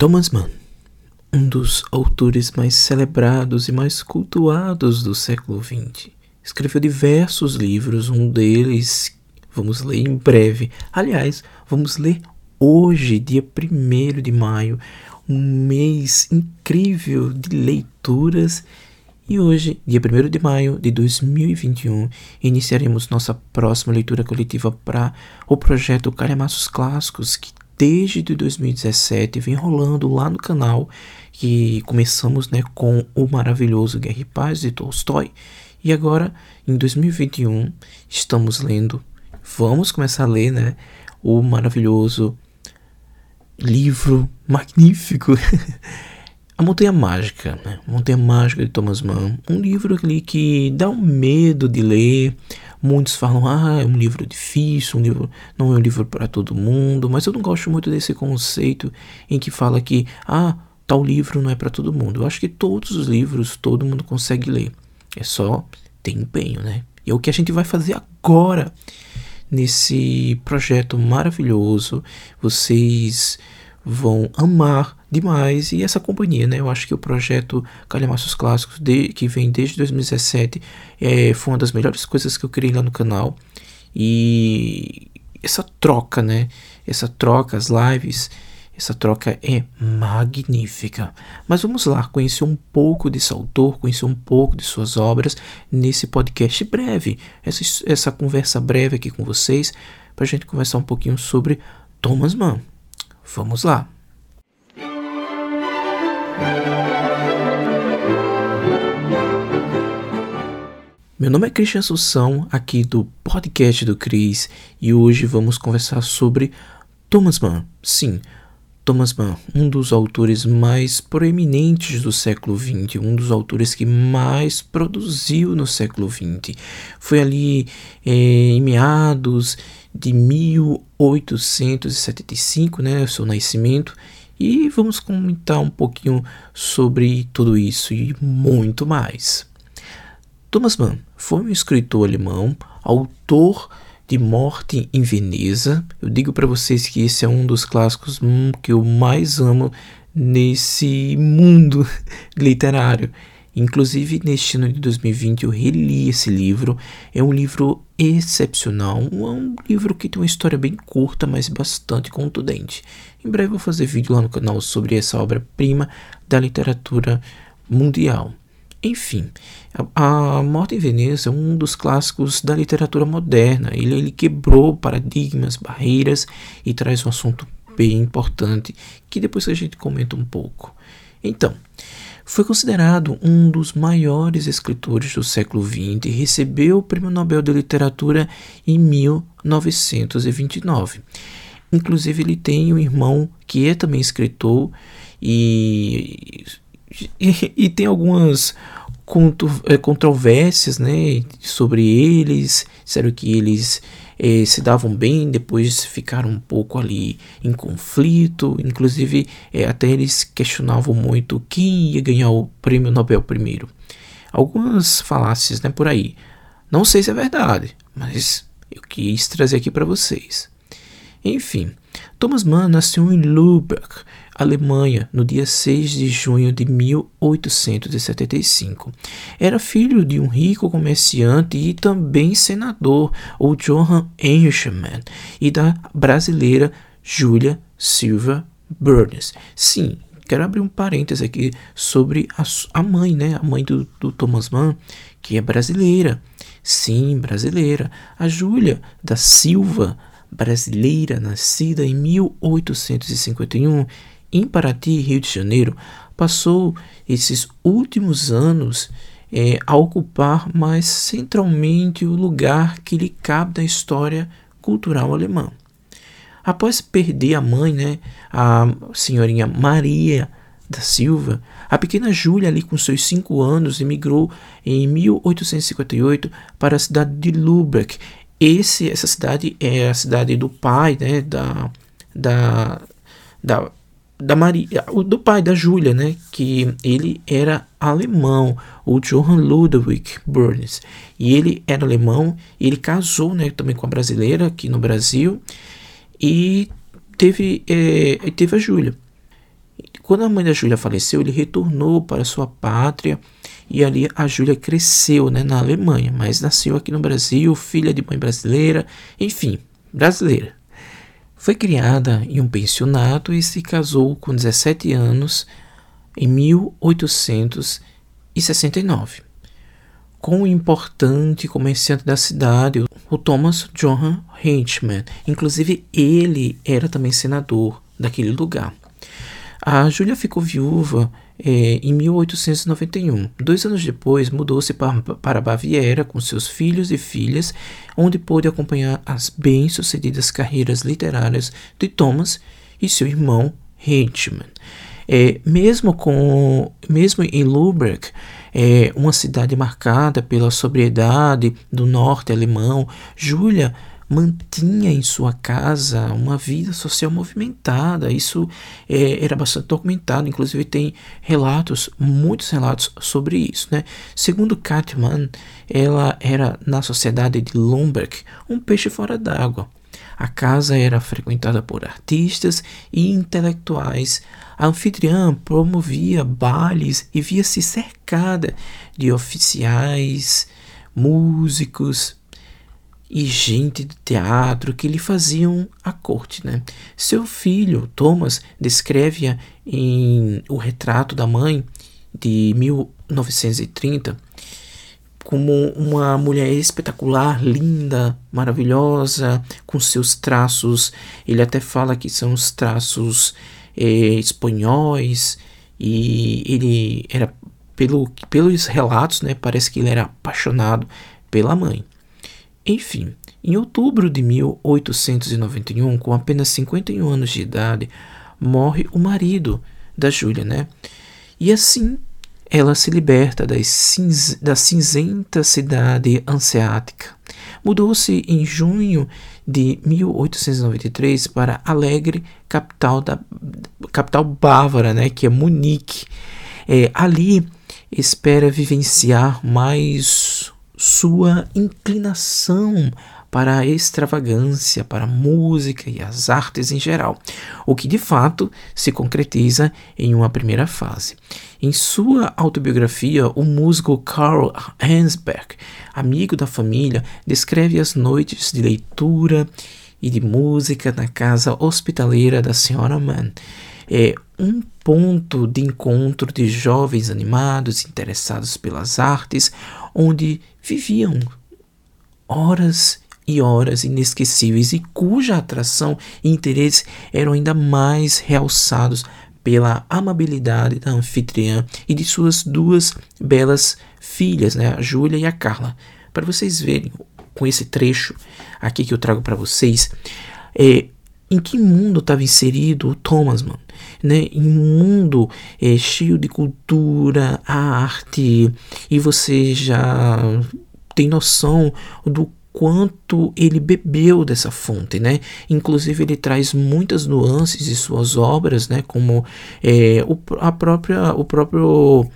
Thomas Mann, um dos autores mais celebrados e mais cultuados do século XX, escreveu diversos livros, um deles vamos ler em breve. Aliás, vamos ler hoje, dia 1 de maio, um mês incrível de leituras. E hoje, dia 1 de maio de 2021, iniciaremos nossa próxima leitura coletiva para o projeto Calhamaços Clássicos, que desde 2017 vem rolando lá no canal que começamos né, com o maravilhoso Guerra e Paz de Tolstói e agora em 2021 estamos lendo, vamos começar a ler né, o maravilhoso livro magnífico A Montanha Mágica, né? Montanha Mágica de Thomas Mann, um livro ali que dá um medo de ler, Muitos falam, ah, é um livro difícil, um livro não é um livro para todo mundo, mas eu não gosto muito desse conceito em que fala que, ah, tal livro não é para todo mundo. Eu acho que todos os livros todo mundo consegue ler. É só ter empenho, né? E é o que a gente vai fazer agora nesse projeto maravilhoso. Vocês vão amar demais e essa companhia, né? Eu acho que o projeto Calhamaços Clássicos, de, que vem desde 2017, é, foi uma das melhores coisas que eu criei lá no canal. E essa troca, né? Essa troca, as lives, essa troca é magnífica. Mas vamos lá, conhecer um pouco desse autor, conhecer um pouco de suas obras nesse podcast breve. Essa, essa conversa breve aqui com vocês, para a gente conversar um pouquinho sobre Thomas Mann. Vamos lá! Meu nome é Christian Assunção, aqui do podcast do Cris, e hoje vamos conversar sobre Thomas Mann. Sim, Thomas Mann, um dos autores mais proeminentes do século XX, um dos autores que mais produziu no século XX. Foi ali é, em meados de 1875, né, seu nascimento, e vamos comentar um pouquinho sobre tudo isso e muito mais. Thomas Mann foi um escritor alemão, autor de Morte em Veneza. Eu digo para vocês que esse é um dos clássicos que eu mais amo nesse mundo literário. Inclusive, neste ano de 2020, eu reli esse livro. É um livro excepcional. É um livro que tem uma história bem curta, mas bastante contundente. Em breve, vou fazer vídeo lá no canal sobre essa obra-prima da literatura mundial. Enfim, a, Morte em Veneza é um dos clássicos da literatura moderna. Ele, ele quebrou paradigmas, barreiras e traz um assunto bem importante que depois a gente comenta um pouco. Então, foi considerado um dos maiores escritores do século XX e recebeu o Prêmio Nobel de Literatura em 1929. Inclusive, ele tem um irmão que é também escritor e, e, e tem algumas é, controvérsias né, sobre eles. Disseram que eles eh, se davam bem, depois ficaram um pouco ali em conflito. Inclusive, eh, até eles questionavam muito quem ia ganhar o prêmio Nobel primeiro. Algumas falácias né, por aí. Não sei se é verdade, mas eu quis trazer aqui para vocês. Enfim, Thomas Mann nasceu em Lübeck, Alemanha, no dia 6 de junho de 1875. Era filho de um rico comerciante e também senador, o Johann Engelmann, e da brasileira Julia Silva Burns. Sim, quero abrir um parêntese aqui sobre a, a mãe, né? A mãe do, do Thomas Mann, que é brasileira. Sim, brasileira. A Júlia da Silva, brasileira, nascida em 1851 em Paraty, Rio de Janeiro, passou esses últimos anos é, a ocupar mais centralmente o lugar que lhe cabe na história cultural alemã. Após perder a mãe, né, a senhorinha Maria da Silva, a pequena Júlia, ali com seus cinco anos, emigrou em 1858 para a cidade de Lübeck. Esse, essa cidade é a cidade do pai né, da, da, da da Maria, do pai da Júlia, né, que ele era alemão, o Johann Ludwig Burns, e ele era alemão, ele casou, né, também com a brasileira aqui no Brasil, e teve, é, teve a Júlia. Quando a mãe da Júlia faleceu, ele retornou para sua pátria e ali a Júlia cresceu né, na Alemanha, mas nasceu aqui no Brasil, filha de mãe brasileira, enfim, brasileira. Foi criada em um pensionato e se casou com 17 anos em 1869 com o importante comerciante da cidade, o Thomas Johann Hitchman. Inclusive, ele era também senador daquele lugar. A Júlia ficou viúva é, em 1891. Dois anos depois, mudou-se para, para Baviera com seus filhos e filhas, onde pôde acompanhar as bem-sucedidas carreiras literárias de Thomas e seu irmão Hitchman. É, mesmo, com, mesmo em Lübeck, é, uma cidade marcada pela sobriedade do norte alemão, Júlia mantinha em sua casa uma vida social movimentada. Isso é, era bastante documentado, inclusive tem relatos, muitos relatos sobre isso. Né? Segundo Cartman, ela era na sociedade de Lomberg um peixe fora d'água. A casa era frequentada por artistas e intelectuais. A anfitriã promovia bailes e via-se cercada de oficiais, músicos, e gente de teatro que lhe faziam a corte. Né? Seu filho, Thomas, descreve-a em O Retrato da Mãe, de 1930, como uma mulher espetacular, linda, maravilhosa, com seus traços. Ele até fala que são os traços é, espanhóis, e ele era, pelo, pelos relatos, né, parece que ele era apaixonado pela mãe. Enfim, em outubro de 1891, com apenas 51 anos de idade, morre o marido da Júlia, né? E assim ela se liberta cinz da cinzenta cidade anseática. Mudou-se em junho de 1893 para Alegre, capital da capital bávara, né, que é Munique. É, ali espera vivenciar mais sua inclinação para a extravagância, para a música e as artes em geral, o que de fato se concretiza em uma primeira fase. Em sua autobiografia, o músico Karl Hansberg, amigo da família, descreve as noites de leitura e de música na casa hospitaleira da Sra. Mann. É um ponto de encontro de jovens animados interessados pelas artes, onde viviam horas e horas inesquecíveis e cuja atração e interesse eram ainda mais realçados pela amabilidade da anfitriã e de suas duas belas filhas, né, a Júlia e a Carla. Para vocês verem com esse trecho aqui que eu trago para vocês, é, em que mundo estava inserido o Thomas, mano? Né? Em um mundo é, cheio de cultura, arte, e você já tem noção do quanto ele bebeu dessa fonte, né? Inclusive ele traz muitas nuances de suas obras, né? Como é, o, a própria, o próprio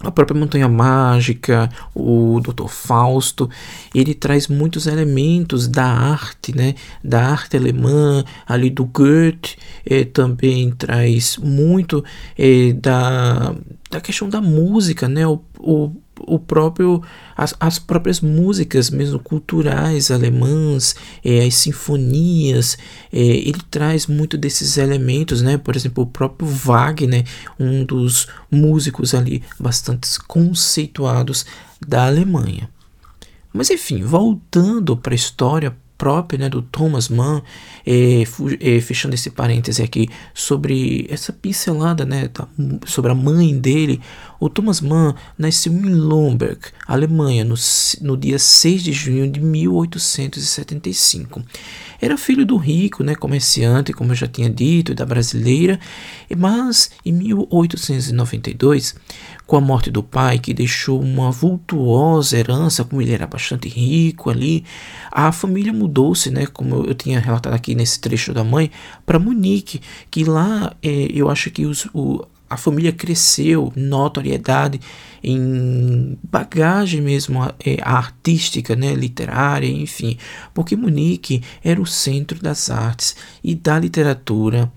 a própria Montanha Mágica, o Dr. Fausto, ele traz muitos elementos da arte, né? Da arte alemã, ali do Goethe, eh, também traz muito eh, da, da questão da música, né? O, o o próprio as, as próprias músicas mesmo culturais alemãs é, as sinfonias é, ele traz muito desses elementos né? Por exemplo o próprio Wagner um dos músicos ali bastante conceituados da Alemanha. Mas enfim voltando para a história própria né, do Thomas Mann, é, é, fechando esse parêntese aqui sobre essa pincelada né, da, sobre a mãe dele, o Thomas Mann nasceu em Lomberg, Alemanha, no, no dia 6 de junho de 1875. Era filho do rico né, comerciante, como eu já tinha dito, da brasileira, mas em 1892 com a morte do pai, que deixou uma vultuosa herança, como ele era bastante rico ali, a família mudou-se, né, como eu tinha relatado aqui nesse trecho da mãe, para Munique, que lá é, eu acho que os, o, a família cresceu, notoriedade, em bagagem mesmo é, artística, né, literária, enfim, porque Munique era o centro das artes e da literatura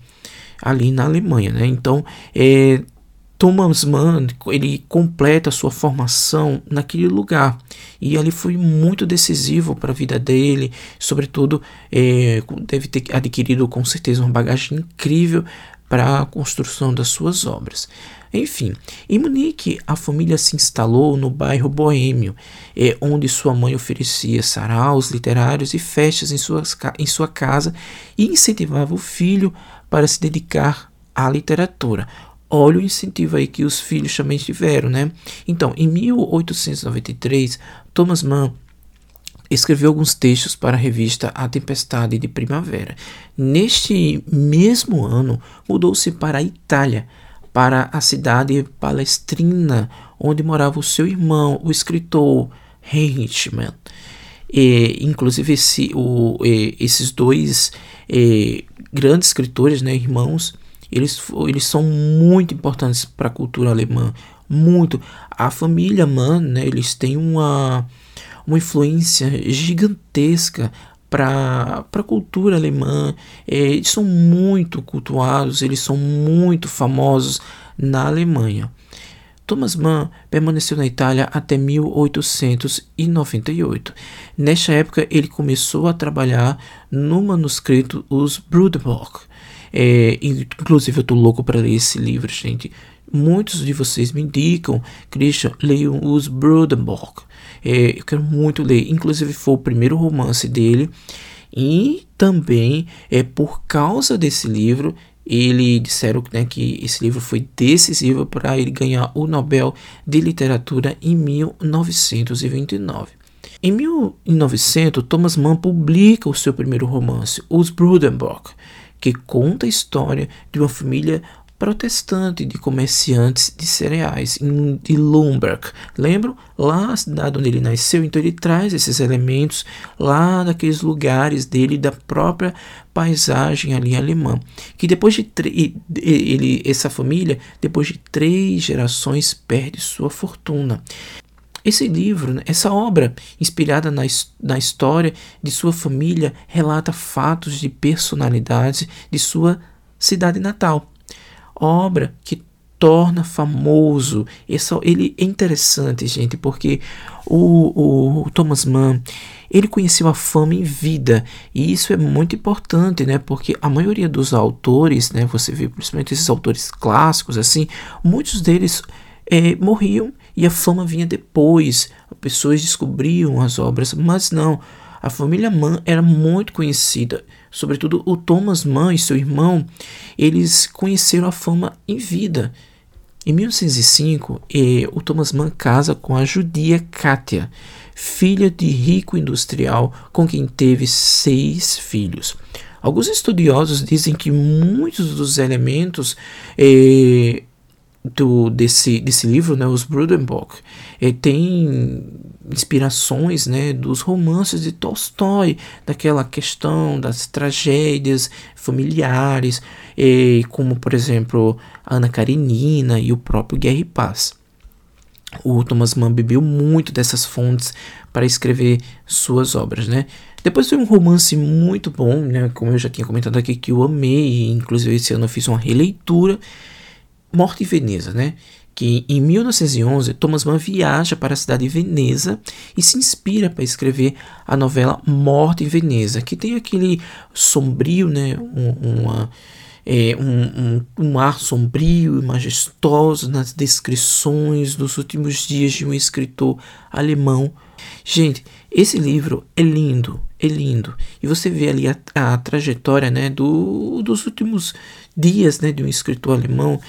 ali na Alemanha, né? Então, é, Thomas Mann ele completa sua formação naquele lugar e ali foi muito decisivo para a vida dele, sobretudo é, deve ter adquirido com certeza uma bagagem incrível para a construção das suas obras. Enfim, em Munique, a família se instalou no bairro boêmio, é, onde sua mãe oferecia saraus literários e festas em, suas, em sua casa e incentivava o filho para se dedicar à literatura. Olha o incentivo aí que os filhos também tiveram, né? Então, em 1893, Thomas Mann escreveu alguns textos para a revista A Tempestade de Primavera. Neste mesmo ano, mudou-se para a Itália, para a cidade palestrina, onde morava o seu irmão, o escritor Heinrich Mann. E, inclusive, esse, o, esses dois grandes escritores, né, irmãos, eles, eles são muito importantes para a cultura alemã, muito. A família Mann, né, eles têm uma, uma influência gigantesca para a cultura alemã. É, eles são muito cultuados, eles são muito famosos na Alemanha. Thomas Mann permaneceu na Itália até 1898. Nesta época, ele começou a trabalhar no manuscrito Os Bruderbuch, é, inclusive, eu tô louco para ler esse livro, gente. Muitos de vocês me indicam, Christian, leiam os Brudenborg. É, eu quero muito ler. Inclusive, foi o primeiro romance dele. E também é por causa desse livro ele disseram né, que esse livro foi decisivo para ele ganhar o Nobel de Literatura em 1929. Em 1900, Thomas Mann publica o seu primeiro romance, Os Brudenborg, que conta a história de uma família protestante de comerciantes de cereais de Lumberg. Lembram? Lá a cidade onde ele nasceu, então ele traz esses elementos lá daqueles lugares dele, da própria paisagem ali alemã. Que depois de ele, essa família, depois de três gerações, perde sua fortuna. Esse livro, né, essa obra, inspirada na, na história de sua família, relata fatos de personalidade de sua cidade natal. Obra que torna famoso. Esse, ele é interessante, gente, porque o, o, Thomas Mann ele conheceu a fama em vida e isso é muito importante, né? Porque a maioria dos autores, né? Você vê principalmente esses autores clássicos, assim, muitos deles é, morriam e a fama vinha depois. As pessoas descobriam as obras, mas não. A família Mann era muito conhecida, sobretudo o Thomas Mann e seu irmão, eles conheceram a fama em vida. Em 1905, eh, o Thomas Mann casa com a judia Katia, filha de rico industrial com quem teve seis filhos. Alguns estudiosos dizem que muitos dos elementos eh, do, desse, desse livro, né, os Brudenbock, tem inspirações né, dos romances de Tolstói, daquela questão das tragédias familiares, é, como por exemplo Ana Karenina e o próprio Guerra e Paz. O Thomas Mann bebeu muito dessas fontes para escrever suas obras, né? Depois foi um romance muito bom, né? Como eu já tinha comentado aqui, que eu amei, inclusive esse ano eu fiz uma releitura Morte em Veneza, né? Que em 1911 Thomas Mann viaja para a cidade de Veneza e se inspira para escrever a novela Morte em Veneza, que tem aquele sombrio, né? Um, uma, é, um, um, um, ar sombrio e majestoso nas descrições dos últimos dias de um escritor alemão. Gente, esse livro é lindo, é lindo. E você vê ali a, a trajetória né, do, dos últimos dias né, de um escritor alemão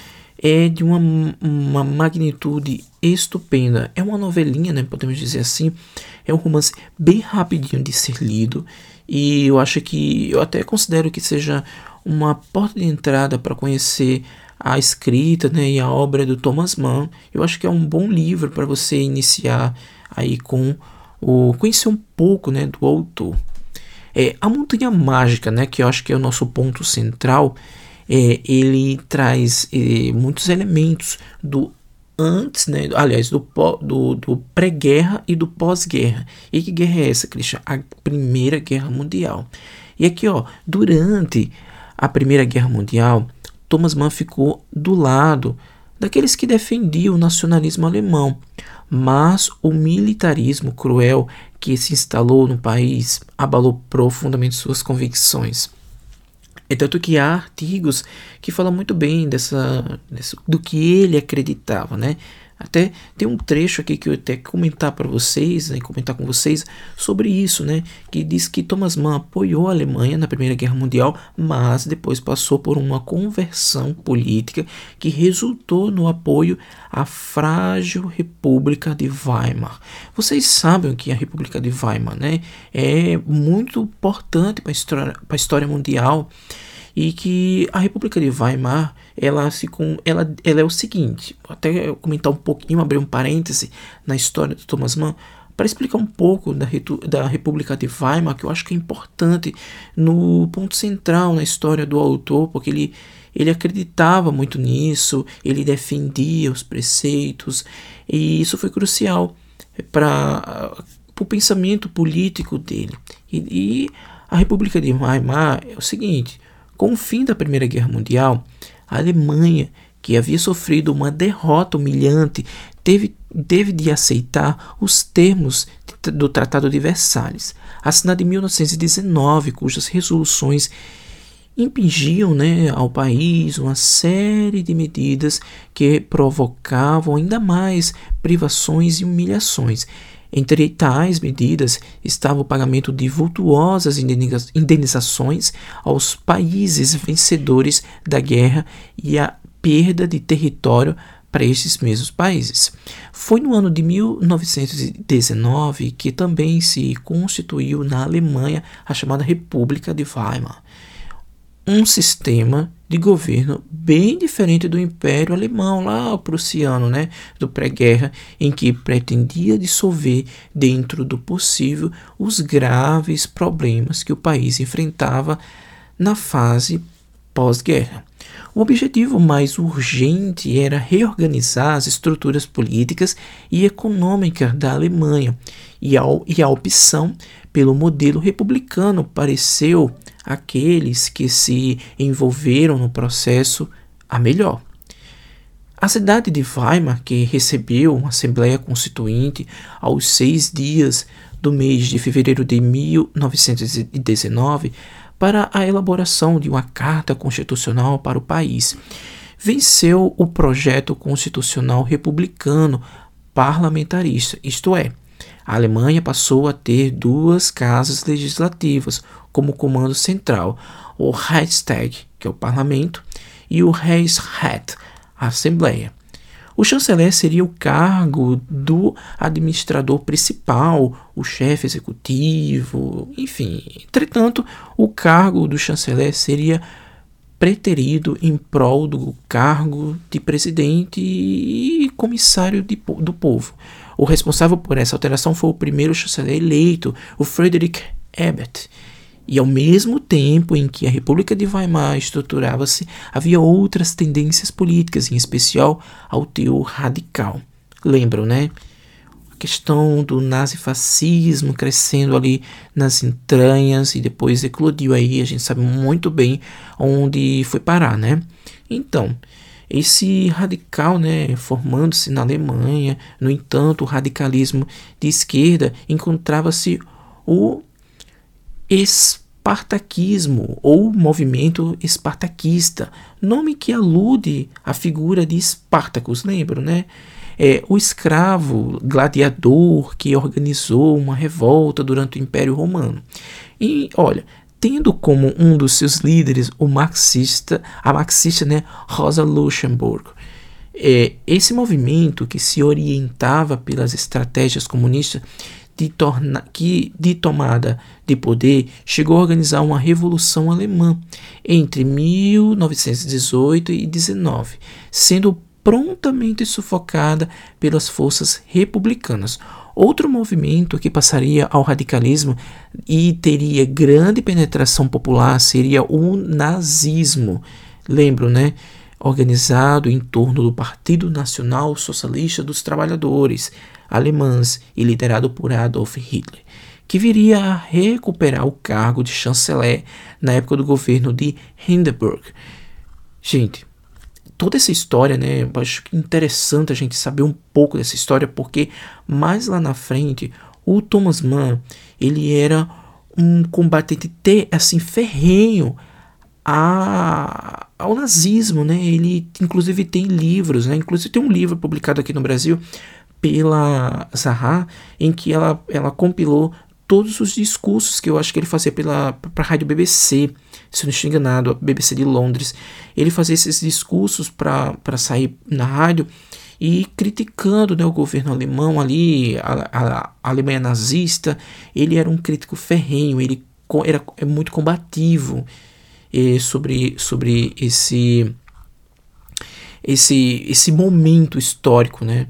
é de uma, uma magnitude estupenda. É uma novelinha, né, podemos dizer assim. É um romance bem rapidinho de ser lido e eu acho que eu até considero que seja uma porta de entrada para conhecer a escrita né, e a obra do Thomas Mann. Eu acho que é um bom livro para você iniciar aí com o conhecer um pouco né, do autor. É, a Montanha Mágica, né, que eu acho que é o nosso ponto central, é, ele traz é, muitos elementos do antes, né, aliás, do, do, do pré-guerra e do pós-guerra. E que guerra é essa, Christian? A Primeira Guerra Mundial. E aqui, ó, durante a Primeira Guerra Mundial, Thomas Mann ficou do lado daqueles que defendiam o nacionalismo alemão, mas o militarismo cruel que se instalou no país abalou profundamente suas convicções. É tanto que há artigos que falam muito bem dessa, dessa do que ele acreditava, né? Até tem um trecho aqui que eu até comentar para vocês, né, comentar com vocês sobre isso, né, que diz que Thomas Mann apoiou a Alemanha na Primeira Guerra Mundial, mas depois passou por uma conversão política que resultou no apoio à frágil República de Weimar. Vocês sabem que a República de Weimar, né, é muito importante para a história, história mundial e que a República de Weimar ela se com ela, ela é o seguinte até comentar um pouquinho abrir um parêntese na história do Thomas Mann para explicar um pouco da, da República de Weimar que eu acho que é importante no ponto central na história do autor porque ele ele acreditava muito nisso ele defendia os preceitos e isso foi crucial para o pensamento político dele. E, e a República de Weimar é o seguinte com o fim da Primeira Guerra Mundial, a Alemanha, que havia sofrido uma derrota humilhante, teve, teve de aceitar os termos do Tratado de Versalhes, assinado em 1919, cujas resoluções impingiam né, ao país uma série de medidas que provocavam ainda mais privações e humilhações entre tais medidas estava o pagamento de vultuosas indenizações aos países vencedores da guerra e a perda de território para estes mesmos países. Foi no ano de 1919 que também se constituiu na Alemanha a chamada República de Weimar, um sistema de governo bem diferente do Império Alemão, lá o prussiano, né, do pré-guerra, em que pretendia dissolver dentro do possível os graves problemas que o país enfrentava na fase pós-guerra. O objetivo mais urgente era reorganizar as estruturas políticas e econômicas da Alemanha, e a, e a opção pelo modelo republicano pareceu aqueles que se envolveram no processo a melhor. A cidade de Weimar, que recebeu uma Assembleia Constituinte aos seis dias do mês de fevereiro de 1919 para a elaboração de uma carta constitucional para o país, venceu o projeto constitucional republicano parlamentarista, isto é, a Alemanha passou a ter duas casas legislativas como comando central, o Reichstag, que é o parlamento, e o Reichsrat, a Assembleia. O chanceler seria o cargo do administrador principal, o chefe executivo, enfim. Entretanto, o cargo do chanceler seria preterido em prol do cargo de presidente e comissário de, do povo. O responsável por essa alteração foi o primeiro chanceler eleito, o Friedrich Ebert. E ao mesmo tempo em que a República de Weimar estruturava-se, havia outras tendências políticas, em especial ao teor radical. Lembram, né? A questão do nazifascismo crescendo ali nas entranhas e depois eclodiu aí, a gente sabe muito bem onde foi parar, né? Então, esse radical, né, formando-se na Alemanha, no entanto, o radicalismo de esquerda encontrava-se o espartaquismo ou movimento espartaquista, nome que alude à figura de Espartacus, lembram, né? É, o escravo gladiador que organizou uma revolta durante o Império Romano. E olha, tendo como um dos seus líderes o marxista, a marxista né, Rosa Luxemburg. É, esse movimento que se orientava pelas estratégias comunistas de, torna, que, de tomada de poder chegou a organizar uma revolução alemã entre 1918 e 19, sendo prontamente sufocada pelas forças republicanas. Outro movimento que passaria ao radicalismo e teria grande penetração popular seria o nazismo. Lembro, né? Organizado em torno do Partido Nacional Socialista dos Trabalhadores alemães e liderado por Adolf Hitler, que viria a recuperar o cargo de chanceler na época do governo de Hindenburg Gente, toda essa história, né? Acho interessante a gente saber um pouco dessa história, porque mais lá na frente, o Thomas Mann, ele era um combatente assim ferrenho a, ao nazismo, né? Ele inclusive tem livros, né? Inclusive tem um livro publicado aqui no Brasil pela Zaha, em que ela, ela compilou todos os discursos que eu acho que ele fazia pela para a rádio BBC, se não estou enganado, a BBC de Londres. Ele fazia esses discursos para sair na rádio e criticando né, o governo alemão ali, a, a, a, Alemanha nazista. Ele era um crítico ferrenho, ele era é muito combativo eh, sobre, sobre esse, esse, esse momento histórico, né?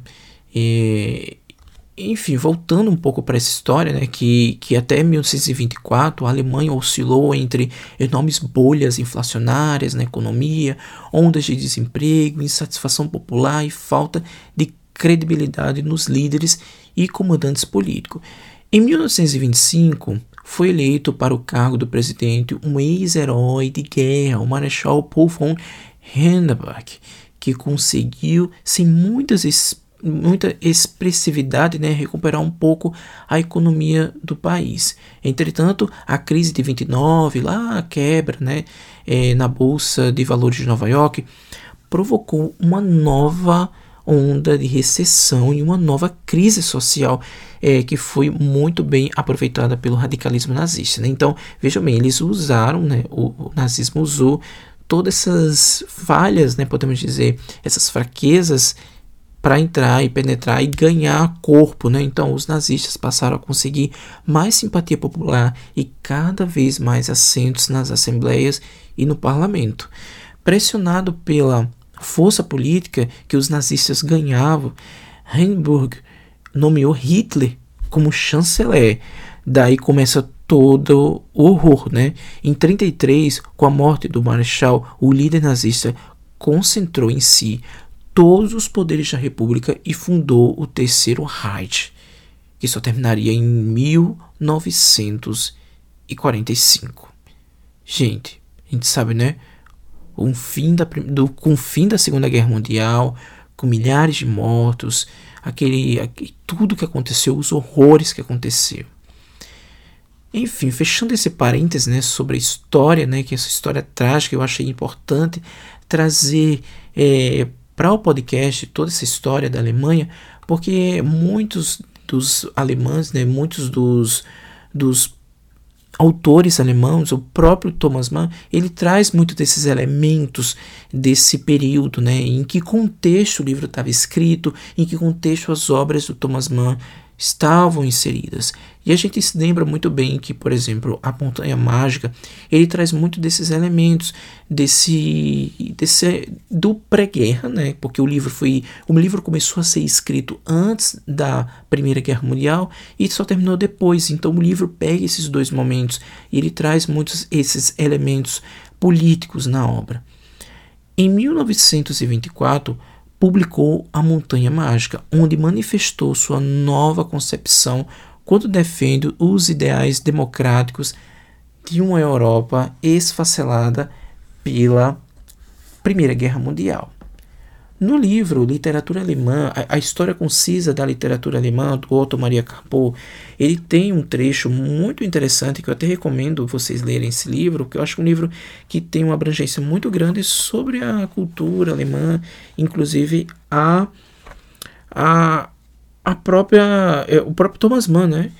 E, enfim, voltando um pouco para essa história, né, que, que até 1924 a Alemanha oscilou entre enormes bolhas inflacionárias na economia, ondas de desemprego, insatisfação popular e falta de credibilidade nos líderes e comandantes políticos. Em 1925, foi eleito para o cargo do presidente um ex-herói de guerra, o Marechal Paul von Hindenburg, que conseguiu, sem muitas muita expressividade, né, recuperar um pouco a economia do país. Entretanto, a crise de 29, lá a quebra né, é, na Bolsa de Valores de Nova York, provocou uma nova onda de recessão e uma nova crise social é, que foi muito bem aproveitada pelo radicalismo nazista. Né? Então, vejam bem, eles usaram, né, o, o nazismo usou todas essas falhas, né, podemos dizer, essas fraquezas para entrar e penetrar e ganhar corpo, né? Então os nazistas passaram a conseguir mais simpatia popular e cada vez mais assentos nas assembleias e no parlamento. Pressionado pela força política que os nazistas ganhavam, Hindenburg nomeou Hitler como chanceler. Daí começa todo o horror, né? Em 33, com a morte do marechal, o líder nazista concentrou em si todos os poderes da República e fundou o Terceiro Reich, que só terminaria em 1945. Gente, a gente sabe, né? Um fim da, do, com o fim da Segunda Guerra Mundial, com milhares de mortos, aquele, aquele tudo que aconteceu, os horrores que aconteceram. Enfim, fechando esse parênteses né, sobre a história, né, que essa história trágica, eu achei importante trazer é, para o podcast toda essa história da Alemanha, porque muitos dos alemães, né, muitos dos, dos autores alemães, o próprio Thomas Mann, ele traz muito desses elementos desse período, né, em que contexto o livro estava escrito, em que contexto as obras do Thomas Mann estavam inseridas. E a gente se lembra muito bem que, por exemplo, a Montanha Mágica, ele traz muito desses elementos desse, desse do pré-guerra, né? Porque o livro foi, o livro começou a ser escrito antes da Primeira Guerra Mundial e só terminou depois. Então o livro pega esses dois momentos e ele traz muitos esses elementos políticos na obra. Em 1924, publicou A Montanha Mágica, onde manifestou sua nova concepção quando defende os ideais democráticos de uma Europa esfacelada pela Primeira Guerra Mundial. No livro Literatura Alemã, a, a, história concisa da literatura alemã, do Otto Maria Carpo, ele tem um trecho muito interessante que eu até recomendo vocês lerem esse livro, que eu acho um livro que tem uma abrangência muito grande sobre a cultura alemã, inclusive a, a, a própria, é, o próprio Thomas Mann, né?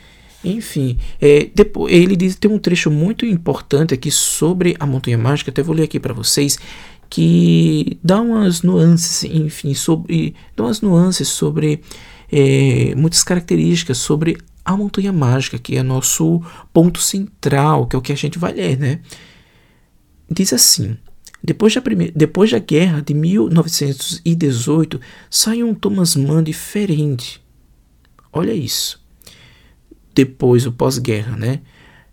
Enfim, é, depois, ele diz tem um trecho muito importante aqui sobre a Montanha Mágica, até vou ler aqui para vocês, que dá umas nuances, enfim, sobre dá umas nuances sobre é, muitas características sobre a montanha mágica, que é nosso ponto central, que é o que a gente vai ler, né? Diz assim: depois da, primeira, depois da guerra de 1918, saiu um Thomas Mann diferente. Olha isso. Depois, o pós-guerra, né?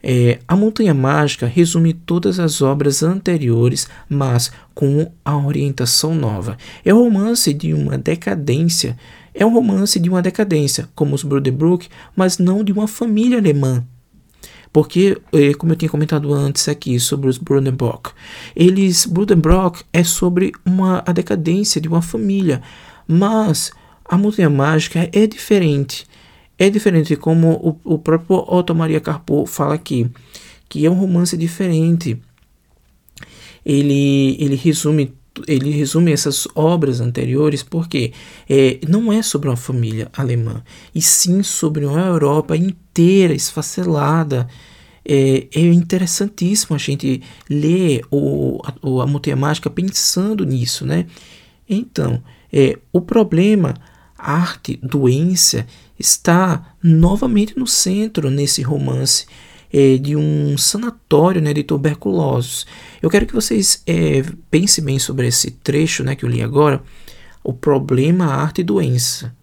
É, a Montanha Mágica resume todas as obras anteriores, mas com a orientação nova. É um romance de uma decadência. É um romance de uma decadência, como os Broderbrook, mas não de uma família alemã. Porque, eh, como eu tinha comentado antes aqui sobre os Brudenbrock, eles, Brudenbrock é sobre uma, a decadência de uma família, mas a Montanha Mágica é diferente. É diferente, como o, o próprio Otto Maria Carpo fala aqui, que é um romance diferente. Ele, ele resume ele resume essas obras anteriores porque é, não é sobre uma família alemã, e sim sobre uma Europa inteira esfacelada. É, é interessantíssimo a gente ler o, a, a Montanha Mágica pensando nisso, né? Então, é, o problema, arte, doença, está novamente no centro nesse romance é, de um sanatório né, de tuberculosos. Eu quero que vocês é, pensem bem sobre esse trecho né, que eu li agora, o problema, arte e doença.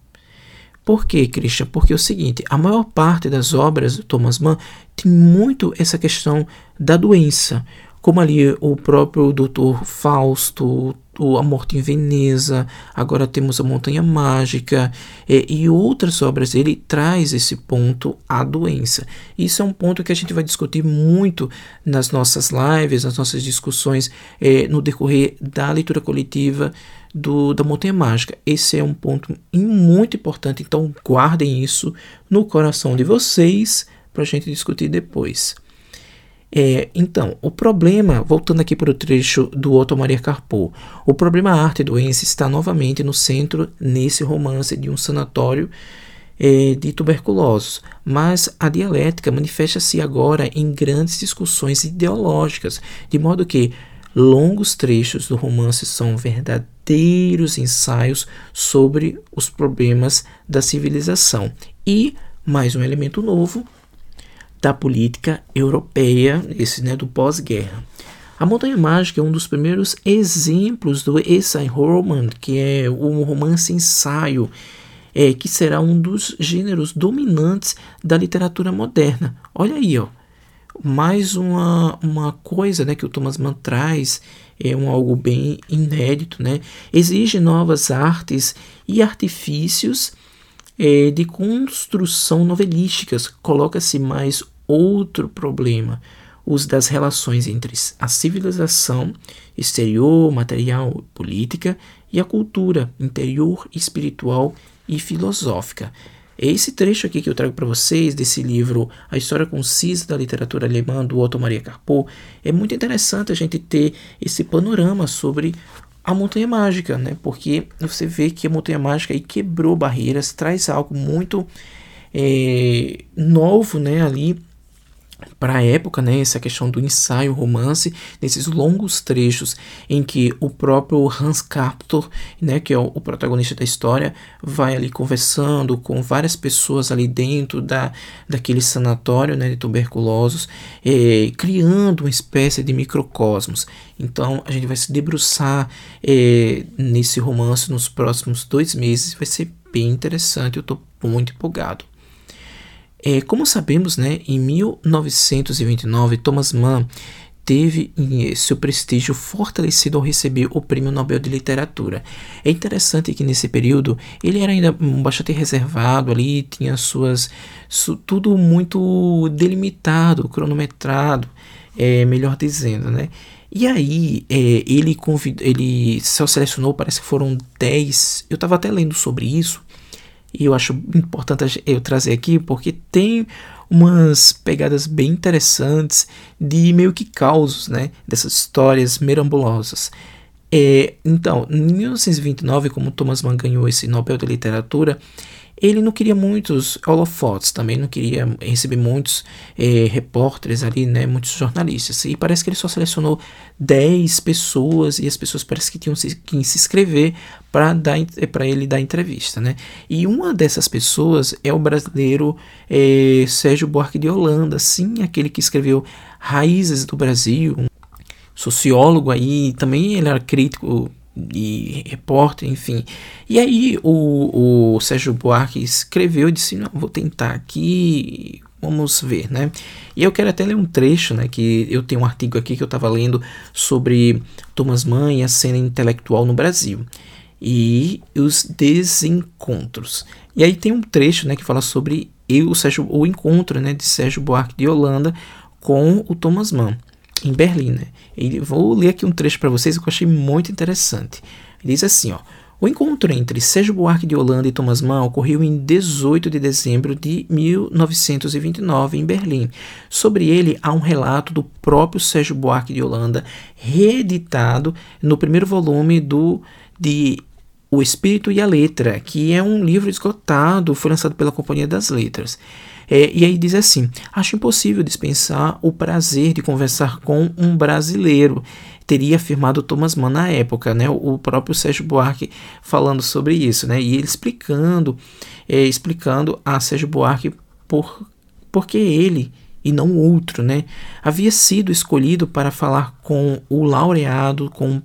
Por quê, Christian? Porque é o seguinte, a maior parte das obras do Thomas Mann tem muito essa questão da doença, como ali o próprio Dr. Fausto, o A Morte em Veneza, agora temos A Montanha Mágica é, e outras obras. Ele traz esse ponto à doença. Isso é um ponto que a gente vai discutir muito nas nossas lives, nas nossas discussões é, no decorrer da leitura coletiva do, da Montanha Mágica. Esse é um ponto muito importante, então guardem isso no coração de vocês para a gente discutir depois. É, então, o problema, voltando aqui para o trecho do Otto Maria Carpo, o problema arte e doença está novamente no centro nesse romance de um sanatório é, de tuberculosos, mas a dialética manifesta-se agora em grandes discussões ideológicas, de modo que longos trechos do romance são verdadeiros ensaios sobre os problemas da civilização. E, mais um elemento novo, da política europeia, esse né, do pós-guerra. A Montanha Mágica é um dos primeiros exemplos do Essay-Roman, que é um romance ensaio, é, que será um dos gêneros dominantes da literatura moderna. Olha aí, ó, mais uma, uma coisa né, que o Thomas Mann traz, é um algo bem inédito, né? exige novas artes e artifícios é, de construção novelísticas, coloca-se mais outro problema, os das relações entre a civilização exterior, material, política e a cultura interior, espiritual e filosófica. Esse trecho aqui que eu trago para vocês desse livro A História Concisa da Literatura Alemã do Otto Maria Carpo é muito interessante a gente ter esse panorama sobre a montanha mágica, né? Porque você vê que a montanha mágica aí quebrou barreiras, traz algo muito é, novo, né? Ali para a época, né, essa questão do ensaio romance, nesses longos trechos em que o próprio Hans Captor, né, que é o, protagonista da história, vai ali conversando com várias pessoas ali dentro da, daquele sanatório né, de tuberculosos, é, criando uma espécie de microcosmos. Então a gente vai se debruçar é, nesse romance nos próximos dois meses, vai ser bem interessante, eu estou muito empolgado. É, como sabemos, né, em 1929, Thomas Mann teve seu prestígio fortalecido ao receber o Prêmio Nobel de Literatura. É interessante que nesse período ele era ainda bastante reservado ali, tinha suas su, tudo muito delimitado, cronometrado, é, melhor dizendo, né? E aí é, ele convidou, ele selecionou, parece que foram 10, eu estava até lendo sobre isso, e eu acho importante eu trazer aqui porque tem umas pegadas bem interessantes de meio que causos, né? Dessas histórias merambulosas. É, então, em 1929, como Thomas Mann ganhou esse Nobel de Literatura, ele não queria muitos holofotes, também não queria receber muitos é, repórteres ali, né, muitos jornalistas. E parece que ele só selecionou 10 pessoas e as pessoas parece que tinham que se inscrever para dar para ele dar entrevista, né? E uma dessas pessoas é o brasileiro é, Sérgio Buarque de Holanda, sim, aquele que escreveu Raízes do Brasil, um sociólogo aí, também ele era crítico e repórter, enfim. E aí o, o Sérgio Buarque escreveu e disse, não, vou tentar aqui, vamos ver, né? E eu quero até ler um trecho, né, que eu tenho um artigo aqui que eu estava lendo sobre Thomas Mann e a cena intelectual no Brasil e os desencontros. E aí tem um trecho, né, que fala sobre e o, Sérgio, o encontro né, de Sérgio Buarque de Holanda com o Thomas Mann em Berlim. Né? Vou ler aqui um trecho para vocês que eu achei muito interessante. Ele diz assim, ó. O encontro entre Sérgio Buarque de Holanda e Thomas Mann ocorreu em 18 de dezembro de 1929 em Berlim. Sobre ele há um relato do próprio Sérgio Buarque de Holanda, reeditado no primeiro volume do de O Espírito e a Letra, que é um livro esgotado, foi lançado pela Companhia das Letras. É, e aí diz assim: Acho impossível dispensar o prazer de conversar com um brasileiro. Teria afirmado Thomas Mann na época, né? O próprio Sérgio Buarque falando sobre isso, né? E ele explicando, é, explicando a Sérgio Buarque por porque ele e não outro, né? Havia sido escolhido para falar com o laureado, com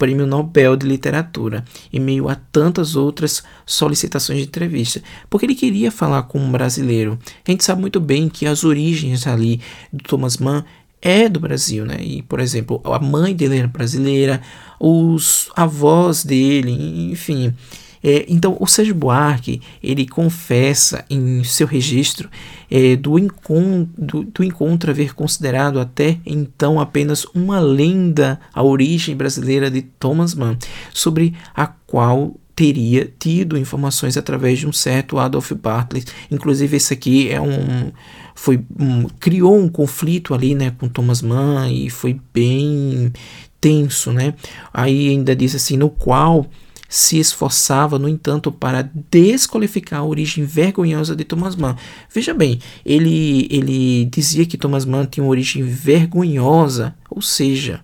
Prêmio Nobel de Literatura, em meio a tantas outras solicitações de entrevista, porque ele queria falar com um brasileiro. A gente sabe muito bem que as origens ali do Thomas Mann é do Brasil, né? E, por exemplo, a mãe dele era brasileira, os avós dele, enfim, é, então, o Sérgio Buarque, ele confessa em seu registro é, do, encontro, do, do encontro haver considerado até então apenas uma lenda a origem brasileira de Thomas Mann, sobre a qual teria tido informações através de um certo Adolf Bartlett. Inclusive, esse aqui é um foi um, criou um conflito ali, né, com Thomas Mann e foi bem tenso, né? Aí ainda diz assim, no qual se esforçava, no entanto, para desqualificar a origem vergonhosa de Thomas Mann. Veja bem, ele, ele dizia que Thomas Mann tinha uma origem vergonhosa, ou seja,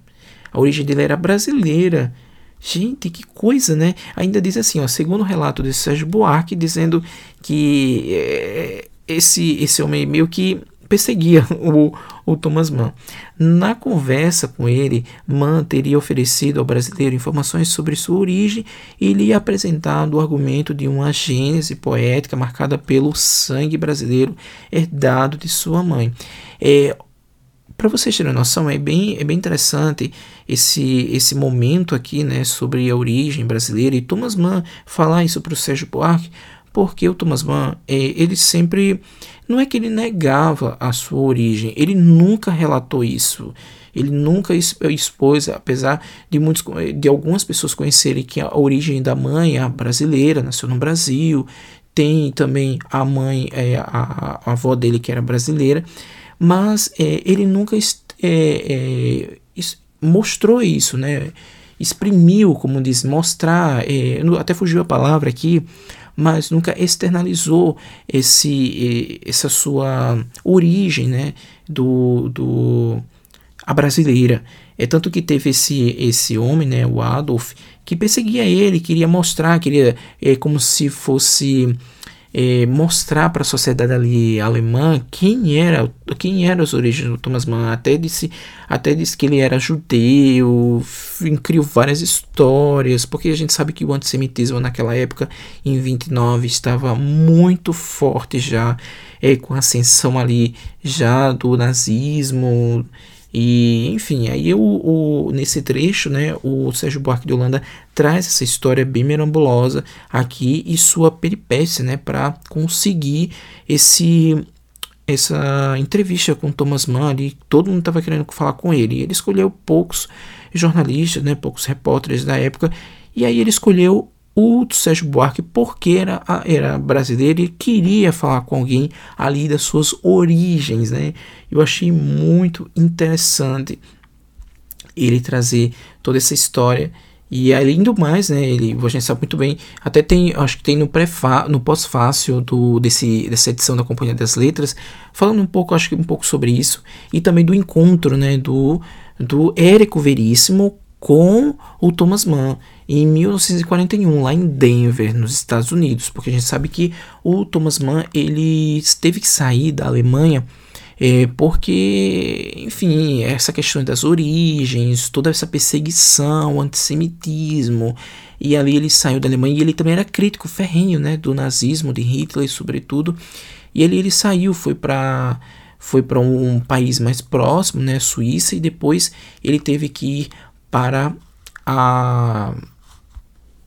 a origem dele era brasileira. Gente, que coisa, né? Ainda diz assim, ó, segundo o relato de Sérgio Buarque, dizendo que é, esse, esse homem meio que perseguia o, o Thomas Mann. Na conversa com ele, Mann teria oferecido ao brasileiro informações sobre sua origem e lhe apresentado o argumento de uma gênese poética marcada pelo sangue brasileiro herdado de sua mãe. É, para vocês terem noção, é bem, é bem interessante esse, esse momento aqui né, sobre a origem brasileira e Thomas Mann falar isso para o Sérgio Buarque, porque o Thomas Mann, é, ele sempre, não é que ele negava a sua origem, ele nunca relatou isso, ele nunca expôs, apesar de muitos, de algumas pessoas conhecerem que a origem da mãe é brasileira, nasceu no Brasil, tem também a mãe, é, a, a avó dele que era brasileira, mas é, ele nunca é, mostrou isso, né? Exprimiu, como diz, mostrar, até fugiu a palavra aqui, mas nunca externalizou esse, essa sua origem, né, do, do a brasileira. É tanto que teve esse, esse homem, né, o Adolf, que perseguia ele, queria mostrar, queria é, como se fosse é, mostrar para a sociedade ali alemã quem era quem eram as origens do Thomas Mann. Até disse até disse que ele era judeu criou várias histórias porque a gente sabe que o antissemitismo naquela época em 29 estava muito forte já é, com a ascensão ali já do nazismo e, enfim, aí o, o, nesse trecho, né, o Sérgio Buarque de Holanda traz essa história bem merambulosa aqui e sua peripécia, né, para conseguir esse essa entrevista com Thomas Mann, ali, todo mundo estava querendo falar com ele. E ele escolheu poucos jornalistas, né, poucos repórteres da época, e aí ele escolheu o Sérgio Buarque, porque era, era brasileiro e queria falar com alguém ali das suas origens, né? Eu achei muito interessante ele trazer toda essa história. E além do mais, né, ele, a gente sabe muito bem, até tem, acho que tem no, no pós-fácil do, desse, dessa edição da Companhia das Letras, falando um pouco, acho que um pouco sobre isso, e também do encontro, né, do, do Érico Veríssimo com o Thomas Mann em 1941 lá em Denver, nos Estados Unidos, porque a gente sabe que o Thomas Mann ele teve que sair da Alemanha é, porque, enfim, essa questão das origens, toda essa perseguição, antissemitismo, e ali ele saiu da Alemanha e ele também era crítico ferrenho, né, do nazismo, de Hitler, sobretudo, e ali ele saiu, foi para foi para um país mais próximo, né, Suíça, e depois ele teve que ir para a,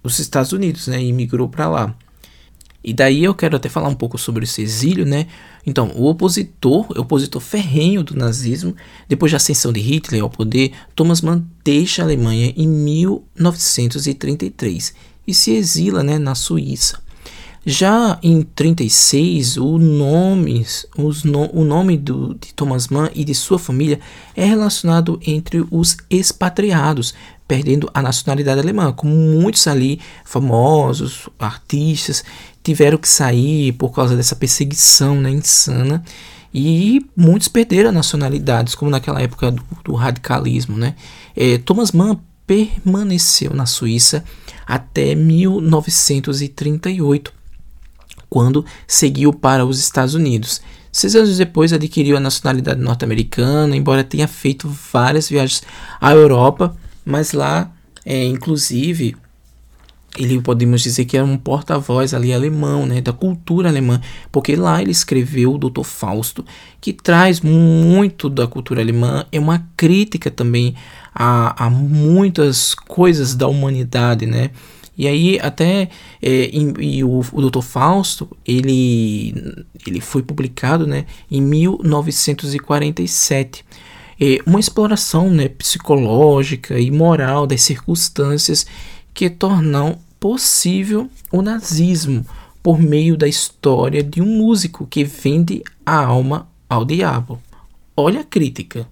os Estados Unidos, né, e migrou para lá. E daí eu quero até falar um pouco sobre esse exílio, né? Então, o opositor, o opositor ferrenho do nazismo, depois da ascensão de Hitler ao poder, Thomas Mann deixa a Alemanha em 1933 e se exila né, na Suíça. Já em 36, o nome, no, o nome do, de Thomas Mann e de sua família é relacionado entre os expatriados, perdendo a nacionalidade alemã, como muitos ali famosos, artistas, tiveram que sair por causa dessa perseguição né, insana e muitos perderam nacionalidades, como naquela época do, do radicalismo. Né? É, Thomas Mann permaneceu na Suíça até 1938, quando seguiu para os Estados Unidos. Seis anos depois adquiriu a nacionalidade norte-americana, embora tenha feito várias viagens à Europa, mas lá, é, inclusive, ele podemos dizer que era um porta-voz ali alemão, né, da cultura alemã, porque lá ele escreveu o Dr. Fausto, que traz muito da cultura alemã, é uma crítica também a, a muitas coisas da humanidade, né, e aí até é, e o, o Dr. Fausto ele ele foi publicado né, em 1947 é uma exploração né, psicológica e moral das circunstâncias que tornam possível o nazismo por meio da história de um músico que vende a alma ao diabo. Olha a crítica.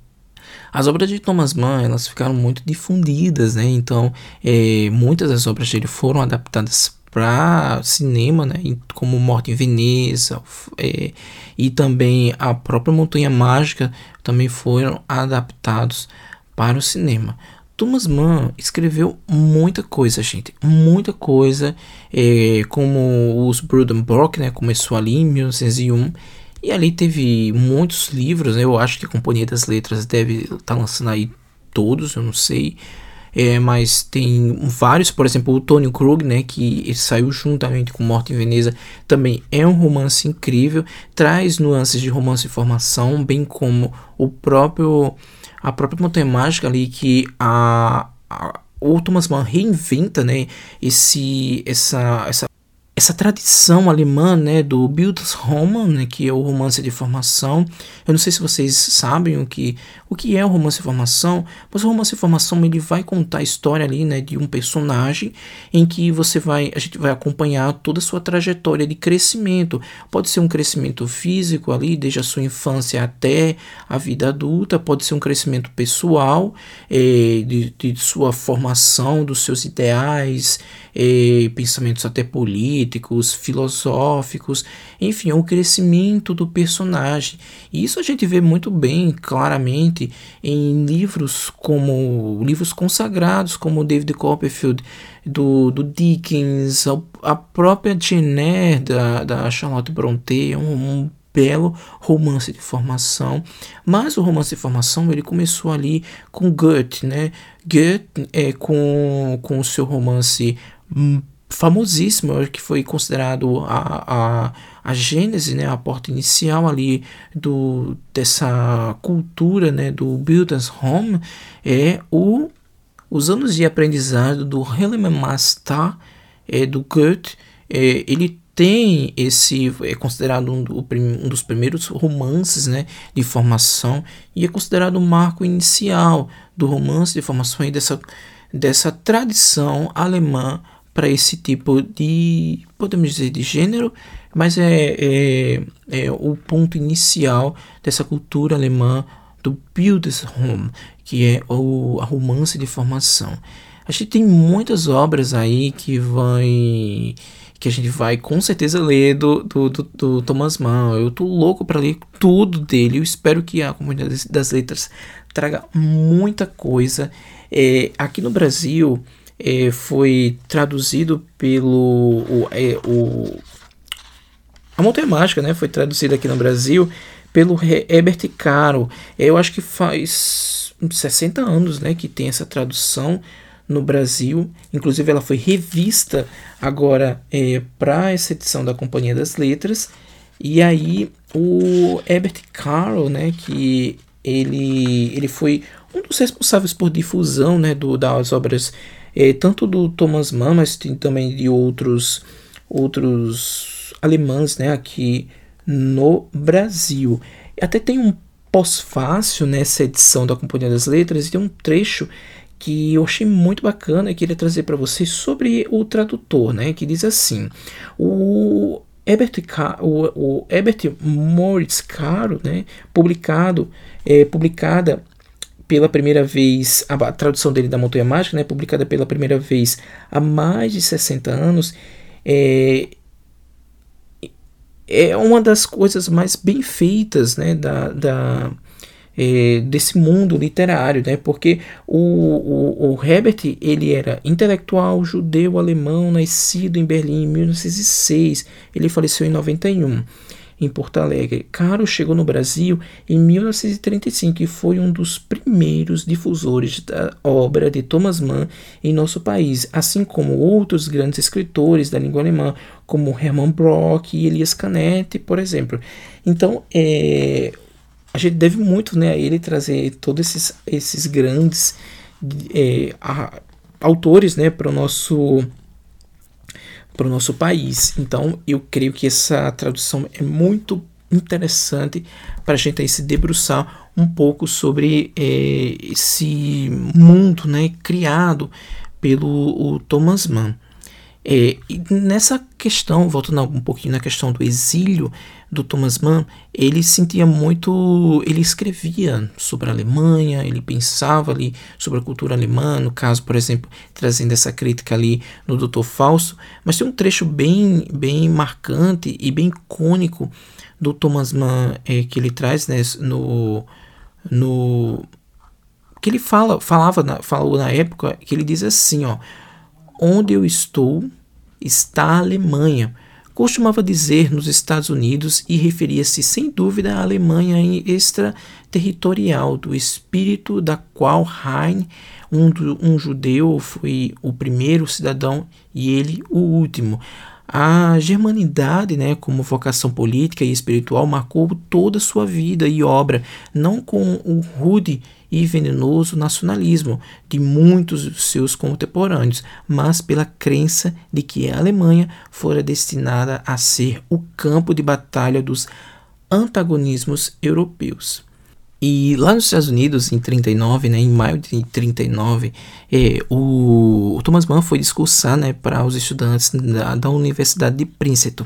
As obras de Thomas Mann elas ficaram muito difundidas, né? Então, é, muitas das obras dele foram adaptadas para cinema, né? Como Morte em Veneza é, e também a própria Montanha Mágica também foram adaptados para o cinema. Thomas Mann escreveu muita coisa, gente, muita coisa, é, como os Brudenbrock, né? Começou ali em 1901 e ali teve muitos livros, né? Eu acho que a Companhia das Letras deve estar tá lançando aí todos, eu não sei. É, mas tem vários, por exemplo, o Tony Krug, né, que ele saiu juntamente com Morte em Veneza, também é um romance incrível, traz nuances de romance e formação, bem como o próprio a própria montanha mágica ali que a, a o Thomas Mann reinventa, né, esse essa essa essa tradição alemã, né, do Bildungsroman, né, que é o romance de formação. Eu não sei se vocês sabem o que, o que é o romance de formação, mas o romance de formação ele vai contar a história ali, né, de um personagem em que você vai, a gente vai acompanhar toda a sua trajetória de crescimento. Pode ser um crescimento físico ali, desde a sua infância até a vida adulta, pode ser um crescimento pessoal, é, de, de sua formação, dos seus ideais, é, pensamentos até políticos políticos, filosóficos, enfim, o crescimento do personagem. E isso a gente vê muito bem, claramente, em livros como livros consagrados, como David Copperfield, do, do Dickens, a, própria Jane Eyre, da, da Charlotte Brontë, é um, um belo romance de formação, mas o romance de formação ele começou ali com Goethe, né? Goethe é com, com o seu romance hum, famosíssimo, que foi considerado a, a, a gênese, né, a porta inicial ali do, dessa cultura né, do Bildungsroman, é o, os anos de aprendizado do Hellemann Master, é, do Goethe, é, ele tem esse é considerado um, do, um, dos primeiros romances né, de formação e é considerado o um marco inicial do romance de formação e dessa, dessa tradição alemã para esse tipo de, podemos dizer, de gênero, mas é, é, é o ponto inicial dessa cultura alemã do Bildungsroman, que é o a romance de formação. A gente tem muitas obras aí que vai que a gente vai com certeza ler do, do, do, do Thomas Mann. Eu tô louco para ler tudo dele. Eu espero que a comunidade das letras traga muita coisa. É, aqui no Brasil, é, foi traduzido pelo o, é, o a Montanha Mágica, né? Foi traduzida aqui no Brasil pelo Herbert Caro. Eu acho que faz 60 anos, né, que tem essa tradução no Brasil. Inclusive, ela foi revista agora é, para essa edição da Companhia das Letras. E aí, o Herbert Caro, né, que ele, ele foi um dos responsáveis por difusão né, do, das obras é, tanto do Thomas Mann, mas tem também de outros outros os alemães né, aqui no Brasil. Até tem um pós-fácil nessa edição da Companhia das Letras e tem um trecho que eu achei muito bacana e queria trazer para vocês sobre o tradutor, né? Que diz assim: o Herbert, o, o Herbert Moritz Caro, né? Publicado, é, publicada pela primeira vez, a, a, tradução dele da Montanha Mágica, né? Publicada pela primeira vez há mais de 60 anos, é, é uma das coisas mais bem feitas, né? Da, da é, desse mundo literário, né? Porque o, o, o, Herbert ele era intelectual judeu alemão, nascido em Berlim em 1906. Ele faleceu em 91 em Porto Alegre. Caro chegou no Brasil em 1935 e foi um dos primeiros difusores da obra de Thomas Mann em nosso país, assim como outros grandes escritores da língua alemã, como Hermann Brock e Elias Canetti, por exemplo. Então, é, a gente deve muito né, a ele trazer todos esses, esses grandes é, a, autores né, para o nosso para o nosso país. Então, eu creio que essa tradução é muito interessante para a gente aí se debruçar um pouco sobre é, esse mundo né, criado pelo Thomas Mann. É, e nessa questão, voltando um pouquinho na questão do exílio do Thomas Mann, ele sentia muito, ele escrevia sobre a Alemanha, ele pensava ali sobre a cultura alemã, no caso, por exemplo, trazendo essa crítica ali no Doutor Fausto, mas tem um trecho bem, bem marcante e bem icônico do Thomas Mann é, que ele traz né, no, no que ele fala, falava na, falou na época que ele diz assim, ó, onde eu estou está a Alemanha. Costumava dizer nos Estados Unidos e referia-se sem dúvida à Alemanha extraterritorial, do espírito da qual Hein, um, um judeu, foi o primeiro cidadão e ele o último. A germanidade, né, como vocação política e espiritual, marcou toda a sua vida e obra, não com o rude e venenoso nacionalismo de muitos de seus contemporâneos, mas pela crença de que a Alemanha fora destinada a ser o campo de batalha dos antagonismos europeus. E lá nos Estados Unidos, em 39, né, em maio de 39, é, o, o, Thomas Mann foi discursar né, para os estudantes da, da Universidade de Princeton.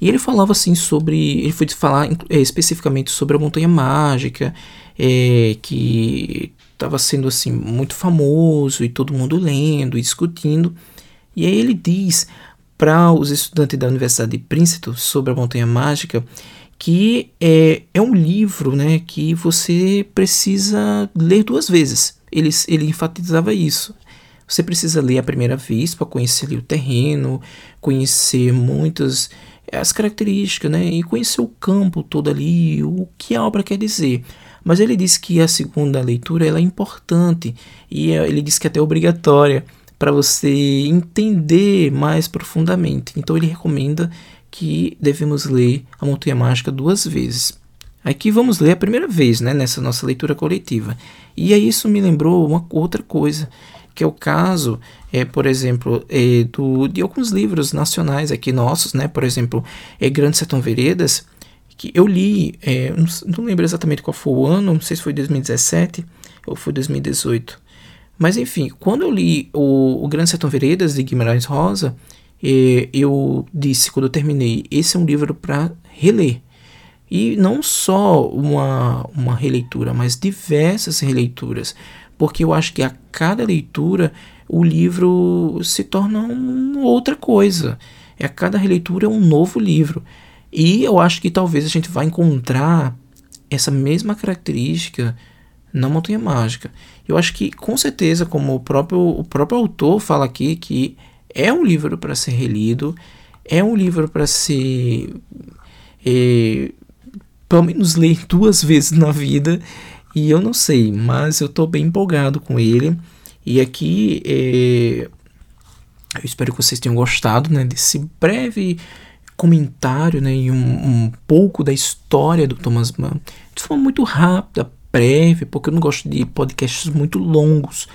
E ele falava assim sobre. Ele foi falar é, especificamente sobre a Montanha Mágica, é, que estava sendo assim muito famoso e todo mundo lendo e discutindo. E aí ele diz para os estudantes da Universidade de Princeton sobre a Montanha Mágica que é, é um livro né, que você precisa ler duas vezes. Ele, ele enfatizava isso. Você precisa ler a primeira vez para conhecer o terreno, conhecer muitas as características, né, e conhecer o campo todo ali, o que a obra quer dizer. Mas ele diz que a segunda leitura ela é importante e é, ele diz que é até obrigatória para você entender mais profundamente. Então ele recomenda que devemos ler a Montanha Mágica duas vezes. Aqui vamos ler a primeira vez, né, nessa nossa leitura coletiva. E aí isso me lembrou uma outra coisa, que é o caso, é, por exemplo, é, do, de alguns livros nacionais aqui nossos, né, por exemplo, é Grande Sertão Veredas, que eu li, é, não, não lembro exatamente qual foi o ano, não sei se foi 2017 ou foi 2018. Mas enfim, quando eu li o, o Grande Sertão Veredas de Guimarães Rosa, é, eu disse quando eu terminei, esse é um livro para reler. E não só uma, uma releitura, mas diversas releituras, porque eu acho que a cada leitura o livro se torna uma outra coisa. É a cada releitura é um novo livro. E eu acho que talvez a gente vai encontrar essa mesma característica na Montanha Mágica. Eu acho que com certeza, como o próprio, o próprio autor fala aqui, que é um livro para ser relido, é um livro para ser. É, pelo menos ler duas vezes na vida. E eu não sei, mas eu estou bem empolgado com ele. E aqui é, eu espero que vocês tenham gostado né, desse breve comentário né, e um, um pouco da história do Thomas Mann de forma muito rápida, breve, porque eu não gosto de podcasts muito longos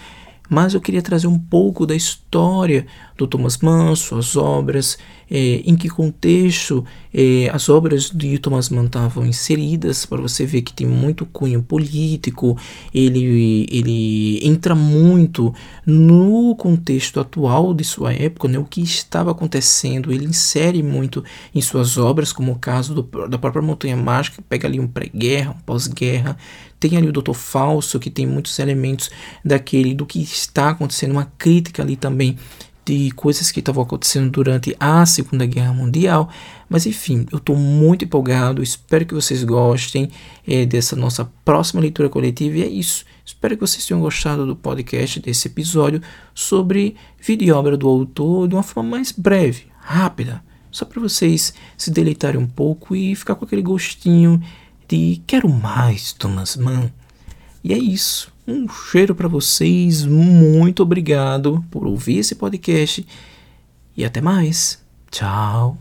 mas eu queria trazer um pouco da história do Thomas Mann, suas obras, é, em que contexto é, as obras de Thomas Mann estavam inseridas, para você ver que tem muito cunho político, ele, ele entra muito no contexto atual de sua época, né, o que estava acontecendo, ele insere muito em suas obras, como o caso do, da própria Montanha Mágica, que pega ali um pré-guerra, um pós-guerra, tem ali o Doutor Falso, que tem muitos elementos daquele do que está acontecendo, uma crítica ali também de coisas que estavam acontecendo durante a Segunda Guerra Mundial. Mas enfim, eu estou muito empolgado, espero que vocês gostem é, dessa nossa próxima leitura coletiva. E é isso. Espero que vocês tenham gostado do podcast, desse episódio sobre vida e obra do autor de uma forma mais breve, rápida, só para vocês se deleitarem um pouco e ficar com aquele gostinho de quero mais, Thomas Mann. E é isso. Um cheiro para vocês. Muito obrigado por ouvir esse podcast e até mais. Tchau.